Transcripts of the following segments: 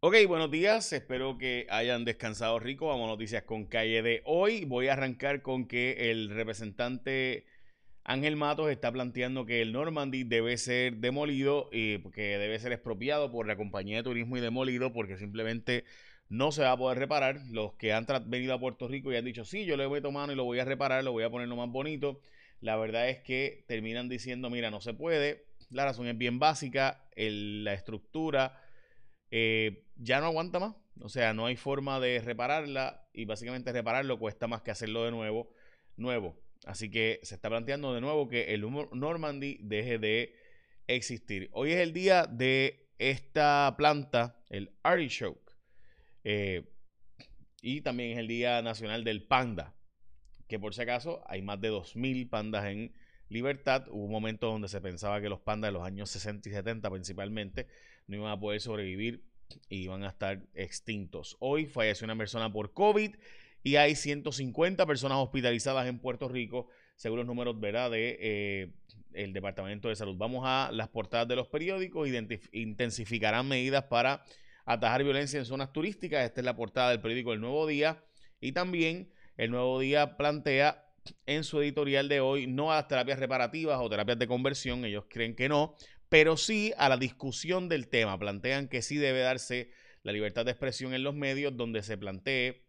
Ok, buenos días. Espero que hayan descansado rico. Vamos a noticias con calle de hoy. Voy a arrancar con que el representante Ángel Matos está planteando que el Normandy debe ser demolido y que debe ser expropiado por la compañía de turismo y demolido porque simplemente no se va a poder reparar. Los que han venido a Puerto Rico y han dicho, sí, yo le voy a tomar y lo voy a reparar, lo voy a poner lo más bonito. La verdad es que terminan diciendo, mira, no se puede. La razón es bien básica, la estructura eh, ya no aguanta más. O sea, no hay forma de repararla y básicamente repararlo cuesta más que hacerlo de nuevo, nuevo. Así que se está planteando de nuevo que el Normandy deje de existir. Hoy es el día de esta planta, el artichoke. Eh, y también es el Día Nacional del Panda, que por si acaso hay más de 2.000 pandas en libertad. Hubo un momento donde se pensaba que los pandas de los años 60 y 70 principalmente no iban a poder sobrevivir y iban a estar extintos. Hoy falleció una persona por COVID y hay 150 personas hospitalizadas en Puerto Rico, según los números ¿verdad? de eh, Departamento de Salud. Vamos a las portadas de los periódicos, intensificarán medidas para atajar violencia en zonas turísticas. Esta es la portada del periódico El Nuevo Día y también El Nuevo Día plantea en su editorial de hoy no a las terapias reparativas o terapias de conversión, ellos creen que no, pero sí a la discusión del tema. Plantean que sí debe darse la libertad de expresión en los medios donde se plantee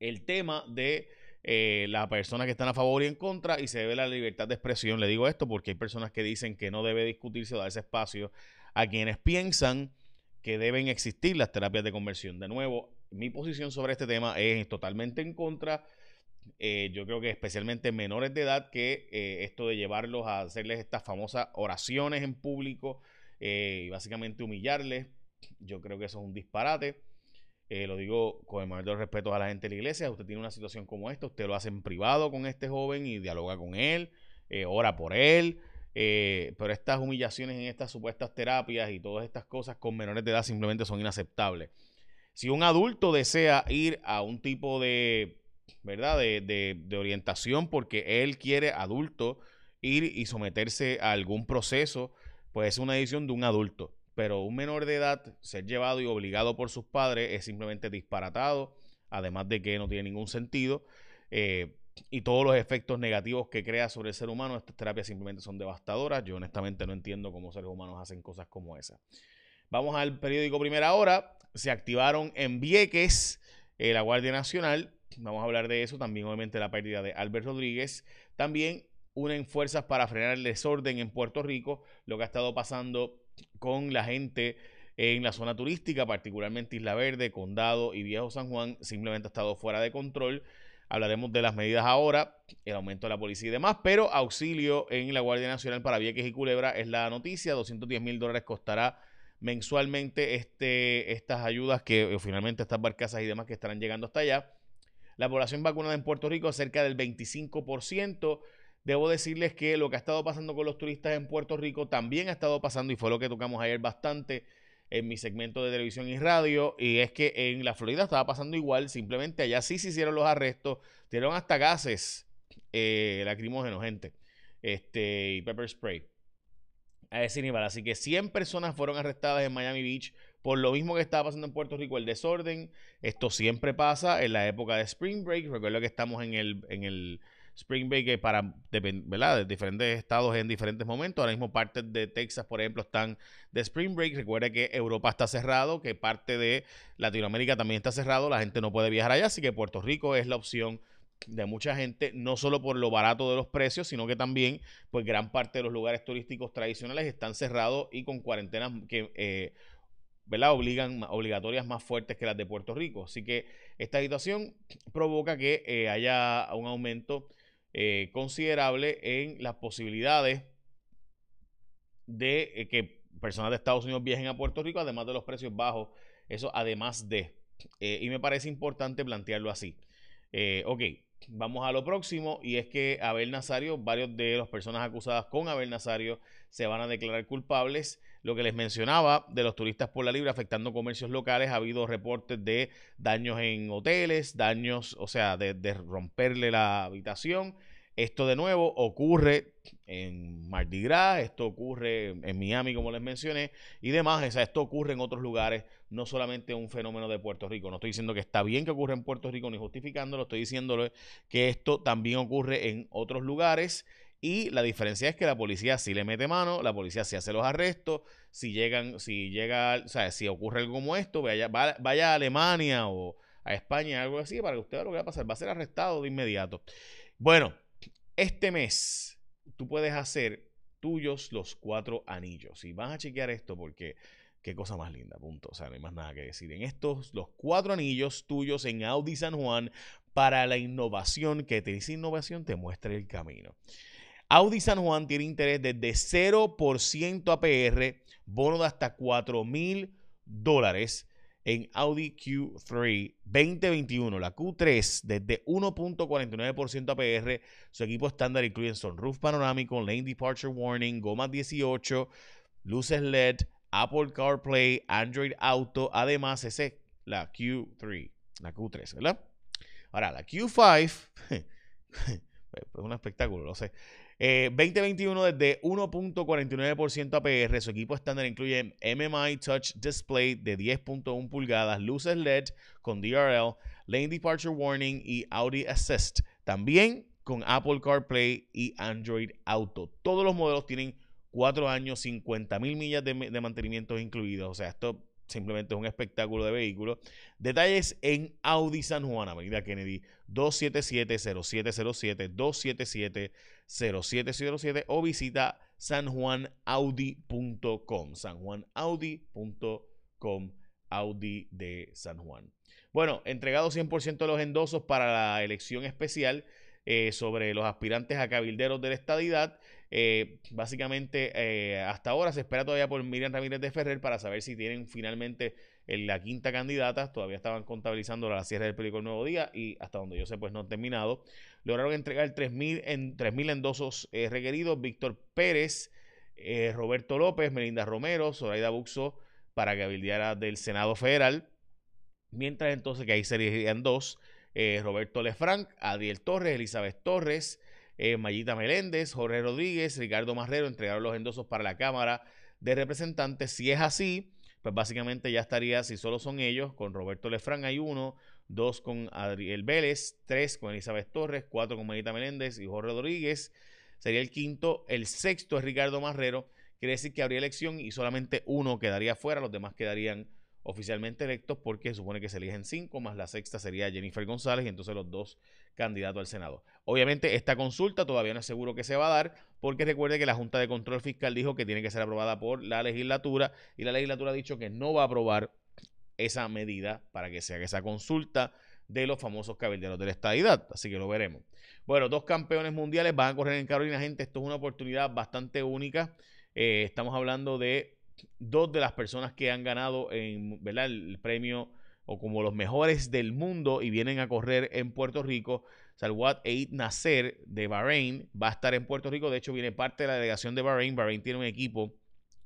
el tema de eh, la persona que están a favor y en contra y se debe la libertad de expresión. Le digo esto porque hay personas que dicen que no debe discutirse o darse espacio a quienes piensan que deben existir las terapias de conversión. De nuevo, mi posición sobre este tema es totalmente en contra eh, yo creo que especialmente menores de edad, que eh, esto de llevarlos a hacerles estas famosas oraciones en público eh, y básicamente humillarles, yo creo que eso es un disparate. lo digo con el mayor respeto a la gente de la iglesia. Usted tiene una situación como esta, usted lo hace en privado con este joven y dialoga con él, ora por él. pero estas humillaciones en estas supuestas terapias y todas estas cosas con menores de edad simplemente son inaceptables. Si un adulto desea ir a un tipo de ¿verdad? De, orientación porque él quiere adulto ir y someterse a algún proceso, pues es una decisión de un adulto. Pero un menor de edad ser llevado y obligado por sus padres es simplemente disparatado, además de que no tiene ningún sentido. Eh, y todos los efectos negativos que crea sobre el ser humano, estas terapias simplemente son devastadoras. Yo honestamente no entiendo cómo seres humanos hacen cosas como esas. Vamos al periódico Primera Hora. Se activaron en Vieques eh, la Guardia Nacional Vamos a hablar de eso. También, obviamente, la pérdida de Albert Rodríguez. También unen fuerzas para frenar el desorden en Puerto Rico, lo que ha estado pasando con la gente en la zona turística, particularmente Isla Verde, Condado y Viejo San Juan, simplemente ha estado fuera de control. Hablaremos de las medidas ahora, el aumento de la policía y demás, pero auxilio en la Guardia Nacional para Vieques y Culebra es la noticia. 210 mil dólares costará mensualmente este, estas ayudas que finalmente estas barcazas y demás que estarán llegando hasta allá. La población vacunada en Puerto Rico es cerca del 25%. Debo decirles que lo que ha estado pasando con los turistas en Puerto Rico también ha estado pasando y fue lo que tocamos ayer bastante en mi segmento de televisión y radio y es que en la Florida estaba pasando igual, simplemente allá sí se hicieron los arrestos, dieron hasta gases eh, lacrimógenos, gente, este, y pepper spray a nivel. Así que 100 personas fueron arrestadas en Miami Beach por lo mismo que estaba pasando en Puerto Rico, el desorden, esto siempre pasa en la época de Spring Break. Recuerdo que estamos en el, en el Spring Break para, ¿verdad? De diferentes estados en diferentes momentos. Ahora mismo partes de Texas, por ejemplo, están de Spring Break. Recuerda que Europa está cerrado, que parte de Latinoamérica también está cerrado. La gente no puede viajar allá, así que Puerto Rico es la opción de mucha gente, no solo por lo barato de los precios, sino que también, pues gran parte de los lugares turísticos tradicionales están cerrados y con cuarentenas que eh, ¿verdad? Obligan, obligatorias más fuertes que las de Puerto Rico. Así que esta situación provoca que eh, haya un aumento eh, considerable en las posibilidades de eh, que personas de Estados Unidos viajen a Puerto Rico, además de los precios bajos. Eso además de. y me parece importante plantearlo así. ok, vamos a lo próximo y es que Abel Nazario, varios de las personas acusadas con Abel Nazario se van a declarar culpables. Lo que les mencionaba de los turistas por la libre afectando comercios locales, ha habido reportes de daños en hoteles, daños, o sea, de, romperle la habitación. Esto de nuevo ocurre en Mardi Gras, esto ocurre en Miami, como les mencioné, y demás. Esto ocurre en otros lugares, no solamente un fenómeno de Puerto Rico. No estoy diciendo que está bien que ocurra en Puerto Rico ni justificándolo, estoy diciéndolo que esto también ocurre en otros lugares. Y la diferencia es que la policía sí le mete mano, la policía sí hace los arrestos, si llegan, si llega, o sea, si ocurre algo como esto, vaya, vaya a Alemania o a España, algo así, para que usted vea lo que va a pasar. Va a ser arrestado de inmediato. Bueno, este mes tú puedes hacer tuyos los cuatro anillos. Y vas a chequear esto porque qué cosa más linda, punto. O sea, no hay más nada que decir. En estos, los cuatro anillos tuyos en Audi San Juan para la innovación, que te dice innovación, te muestra el camino. Audi San Juan tiene interés desde 0% APR, bono de hasta 4 mil dólares en Audi Q3 2021, la Q3 desde 1.49% APR. Su equipo estándar incluye sunroof panorámico, lane departure warning, goma 18, luces LED, Apple CarPlay, Android Auto. Además, ese es la Q3, la Q3, ¿verdad? Ahora, la Q5, es un espectáculo, lo sé. 2021 eh, desde 1.49% APR. Su equipo estándar incluye MMI Touch Display de 10.1 pulgadas, luces LED con DRL, Lane Departure Warning y Audi Assist. También con Apple CarPlay y Android Auto. Todos los modelos tienen 4 años, 50 mil millas de, de mantenimiento incluidos. O sea, esto simplemente es un espectáculo de vehículos. Detalles en Audi San Juan, Avenida Kennedy, 277-0707, 277-0707 o visita sanjuanaudi.com, sanjuanaudi.com, Audi de San Juan. Bueno, entregado 100% de los endosos para la elección especial eh, sobre los aspirantes a cabilderos de la estadidad. Eh, básicamente, eh, hasta ahora se espera todavía por Miriam Ramírez de Ferrer para saber si tienen finalmente la quinta candidata. Todavía estaban contabilizando la cierre del periódico El Nuevo Día y hasta donde yo sé, pues no han terminado. Lograron entregar 3.000 en, 3 endosos requeridos. Víctor Pérez, Roberto López, Melinda Romero, Zoraida Buxo para cabildeara del Senado Federal. Mientras entonces que ahí serían dos. Roberto Lefranc, Adriel Torres, Elizabeth Torres, eh, Mayita Meléndez, Jorge Rodríguez, Ricardo Marrero entregaron los endosos para la Cámara de Representantes. Si es así, pues básicamente ya estaría, si solo son ellos, con Roberto Lefrán hay uno, dos con Adriel Vélez, tres con Elizabeth Torres, cuatro con Mayita Meléndez y Jorge Rodríguez. Sería el quinto. El sexto es Ricardo Marrero. Quiere decir que habría elección y solamente uno quedaría fuera, los demás quedarían oficialmente electos porque supone que se eligen cinco, más la sexta sería Jennifer González y entonces los dos candidatos al Senado. Obviamente esta consulta todavía no es seguro que se va a dar porque recuerde que la Junta de Control Fiscal dijo que tiene que ser aprobada por la legislatura y la legislatura ha dicho que no va a aprobar esa medida para que se haga esa consulta de los famosos cabilderos de la estadidad. Así que lo veremos. Bueno, dos campeones mundiales van a correr en Carolina, gente. Esto es una oportunidad bastante única. Eh, estamos hablando de dos de las personas que han ganado en, el premio o como los mejores del mundo y vienen a correr en Puerto Rico. Salwat Eid Nasser de Bahrein va a estar en Puerto Rico. De hecho, viene parte de la delegación de Bahrein. Bahrein tiene un equipo.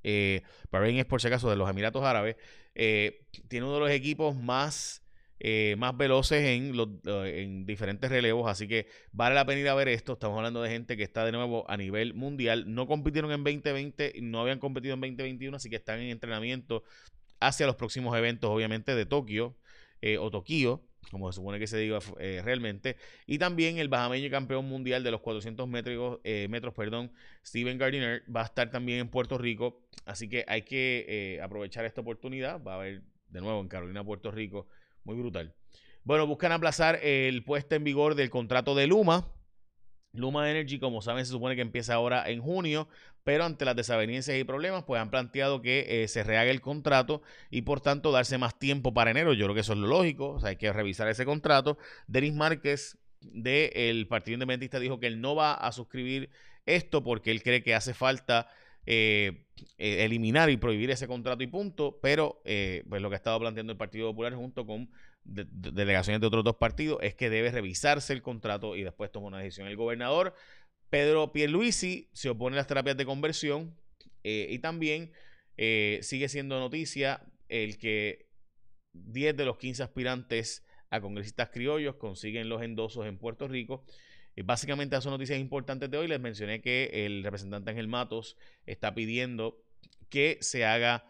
Eh, Bahrein es por si acaso de los Emiratos Árabes. Eh, tiene uno de los equipos más eh, más veloces en, los, en diferentes relevos, así que vale la pena ir a ver esto. Estamos hablando de gente que está de nuevo a nivel mundial. No compitieron en 2020, no habían competido en 2021, así que están en entrenamiento hacia los próximos eventos, obviamente, de Tokio eh, o Tokio, como se supone que se diga eh, realmente. Y también el bajameño campeón mundial de los 400 metros, metros, perdón, Steven Gardiner, va a estar también en Puerto Rico. Así que hay que aprovechar esta oportunidad. Va a haber de nuevo en Carolina, Puerto Rico, muy brutal. Bueno, buscan aplazar el puesto en vigor del contrato de Luma. Luma Energy, como saben, se supone que empieza ahora en junio, pero ante las desavenencias y problemas, pues han planteado que eh, se rehaga el contrato y por tanto darse más tiempo para enero. Yo creo que eso es lo lógico, o sea, hay que revisar ese contrato. Denis Márquez del Partido Independentista dijo que él no va a suscribir esto porque él cree que hace falta eh, eh, eliminar y prohibir ese contrato y punto, pero eh, pues lo que ha estado planteando el Partido Popular junto con delegaciones de otros dos partidos es que debe revisarse el contrato y después tomar una decisión. El gobernador Pedro Pierluisi se opone a las terapias de conversión y también sigue siendo noticia el que 10 de los 15 aspirantes a congresistas criollos consiguen los endosos en Puerto Rico básicamente esas son noticias importantes de hoy. Les mencioné que el representante Ángel Matos está pidiendo que se haga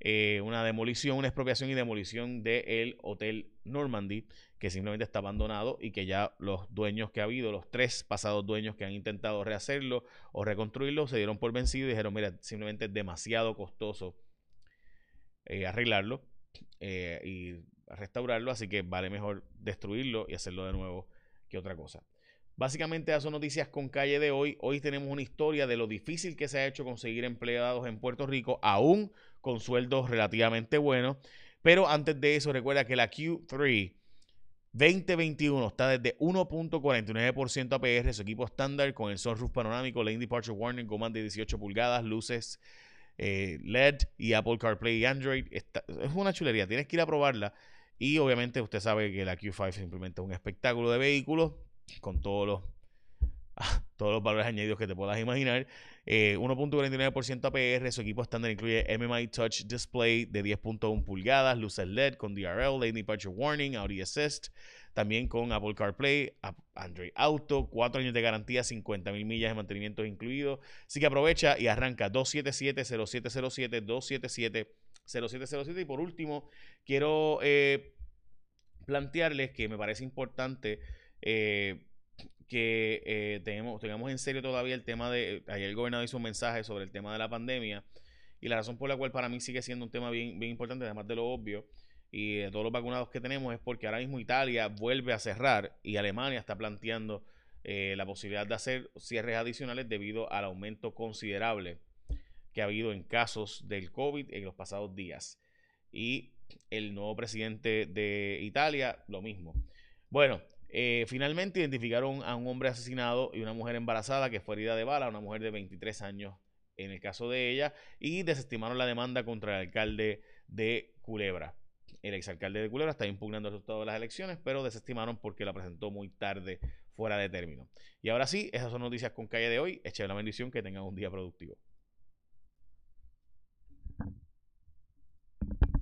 eh, una demolición, una expropiación y demolición del Hotel Normandy, que simplemente está abandonado y que ya los dueños que ha habido, los tres pasados dueños que han intentado rehacerlo o reconstruirlo, se dieron por vencido y dijeron, mira, simplemente es demasiado costoso eh, arreglarlo eh, y restaurarlo, así que vale mejor destruirlo y hacerlo de nuevo que otra cosa. Básicamente esas son noticias con calle de hoy. Hoy tenemos una historia de lo difícil que se ha hecho conseguir empleados en Puerto Rico, aún con sueldos relativamente buenos. Pero antes de eso, recuerda que la Q3 2021 está desde 1.49% APR, su equipo estándar con el sunroof panorámico, lane departure warning, goma de 18 pulgadas, luces eh, LED y Apple CarPlay y Android. es una chulería, tienes que ir a probarla. Y obviamente usted sabe que la Q5 simplemente es un espectáculo de vehículos con todos los, todos los valores añadidos que te puedas imaginar. 1.49% eh, APR, su equipo estándar incluye MMI Touch Display de 10.1 pulgadas, luces LED con DRL, Lane Departure Warning, Audi Assist, también con Apple CarPlay, Android Auto, 4 años de garantía, 50 mil millas de mantenimiento incluidos. Así que aprovecha y arranca 277-0707, 277-0707. Y por último, quiero eh, plantearles que me parece importante eh, que eh, tengamos, en serio todavía el tema de, ayer el gobernador hizo un mensaje sobre el tema de la pandemia y la razón por la cual para mí sigue siendo un tema bien, bien importante, además de lo obvio y de todos los vacunados que tenemos, es porque ahora mismo Italia vuelve a cerrar y Alemania está planteando eh, la posibilidad de hacer cierres adicionales debido al aumento considerable que ha habido en casos del COVID en los pasados días. Y el nuevo presidente de Italia, lo mismo. Bueno, eh, finalmente identificaron a un hombre asesinado y una mujer embarazada que fue herida de bala, una mujer de 23 años en el caso de ella, y desestimaron la demanda contra el alcalde de Culebra. El exalcalde de Culebra está impugnando el resultado de las elecciones, pero desestimaron porque la presentó muy tarde, fuera de término. Y ahora sí, esas son noticias con calle de hoy. Eche la bendición, que tengan un día productivo.